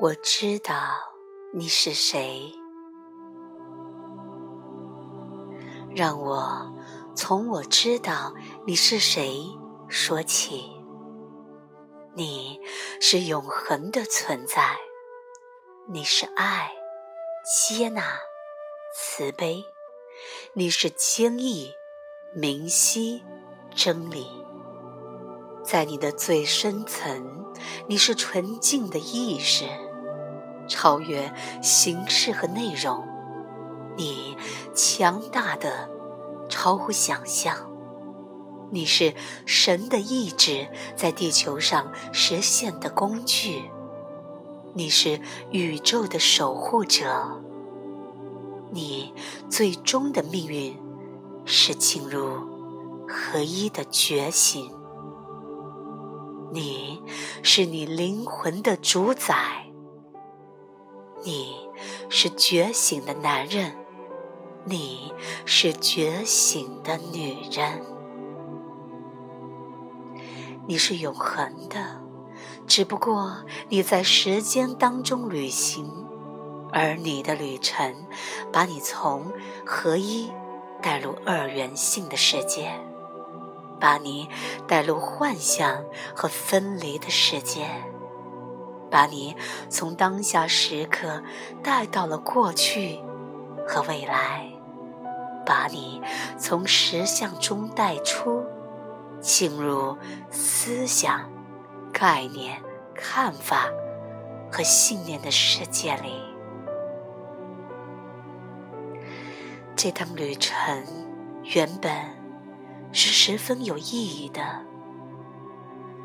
我知道你是谁，让我从我知道你是谁说起。你是永恒的存在，你是爱、接纳、慈悲，你是坚毅、明晰、真理。在你的最深层，你是纯净的意识，超越形式和内容。你强大的，超乎想象。你是神的意志在地球上实现的工具。你是宇宙的守护者。你最终的命运是进入合一的觉醒。你是你灵魂的主宰，你是觉醒的男人，你是觉醒的女人，你是永恒的，只不过你在时间当中旅行，而你的旅程把你从合一带入二元性的世界。把你带入幻想和分离的世界，把你从当下时刻带到了过去和未来，把你从实相中带出，进入思想、概念、看法和信念的世界里。这趟旅程原本。是十分有意义的，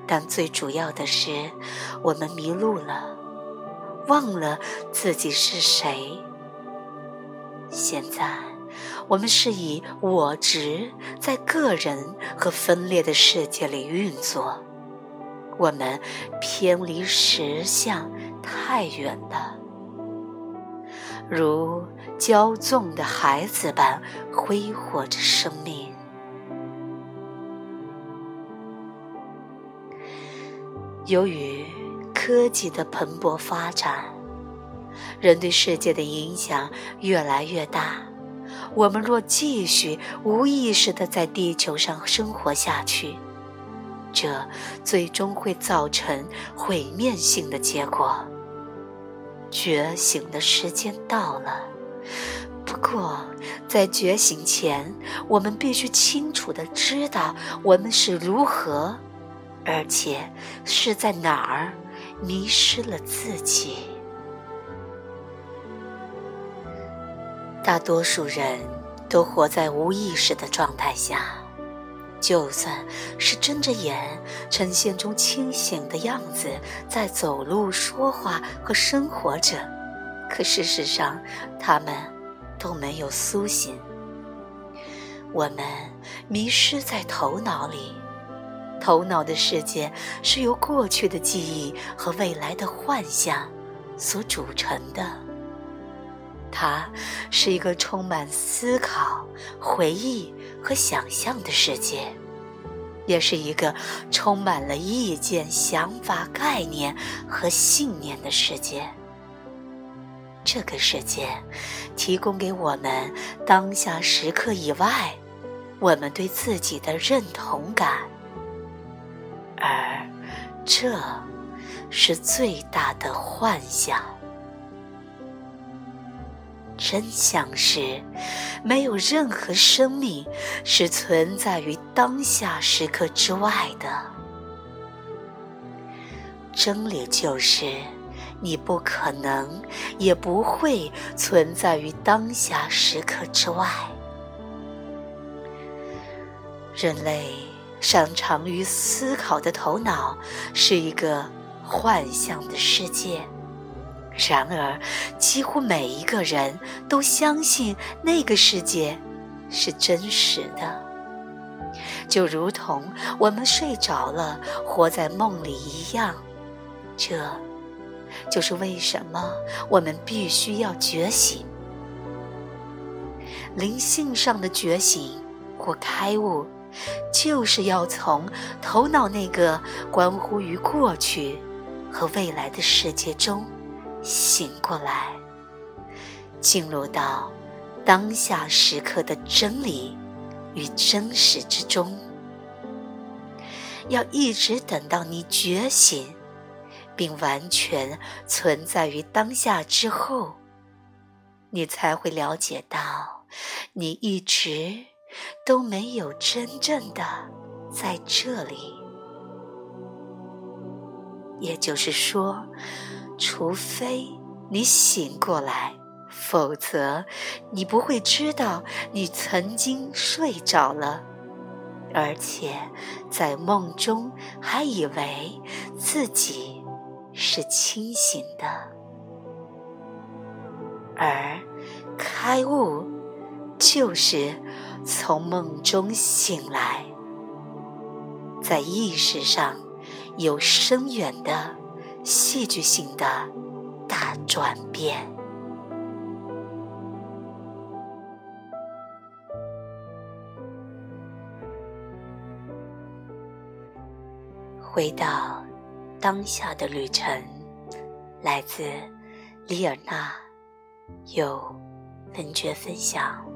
但最主要的是，我们迷路了，忘了自己是谁。现在，我们是以我执在个人和分裂的世界里运作，我们偏离实相太远了，如骄纵的孩子般挥霍着生命。由于科技的蓬勃发展，人对世界的影响越来越大。我们若继续无意识地在地球上生活下去，这最终会造成毁灭性的结果。觉醒的时间到了，不过在觉醒前，我们必须清楚地知道我们是如何。而且是在哪儿迷失了自己？大多数人都活在无意识的状态下，就算是睁着眼，呈现出清醒的样子，在走路、说话和生活着，可事实上，他们都没有苏醒。我们迷失在头脑里。头脑的世界是由过去的记忆和未来的幻象所组成的，它是一个充满思考、回忆和想象的世界，也是一个充满了意见、想法、概念和信念的世界。这个世界提供给我们当下时刻以外，我们对自己的认同感。而，这是最大的幻想。真相是，没有任何生命是存在于当下时刻之外的。真理就是，你不可能，也不会存在于当下时刻之外。人类。擅长于思考的头脑是一个幻象的世界，然而几乎每一个人都相信那个世界是真实的，就如同我们睡着了，活在梦里一样。这就是为什么我们必须要觉醒，灵性上的觉醒或开悟。就是要从头脑那个关乎于过去和未来的世界中醒过来，进入到当下时刻的真理与真实之中。要一直等到你觉醒，并完全存在于当下之后，你才会了解到，你一直都没有真正的在这里。也就是说，除非你醒过来，否则你不会知道你曾经睡着了。而且，在梦中还以为自己是清醒的，而开悟就是从梦中醒来，在意识上有深远的、戏剧性的大转变。回到当下的旅程，来自里尔纳，有文觉分享。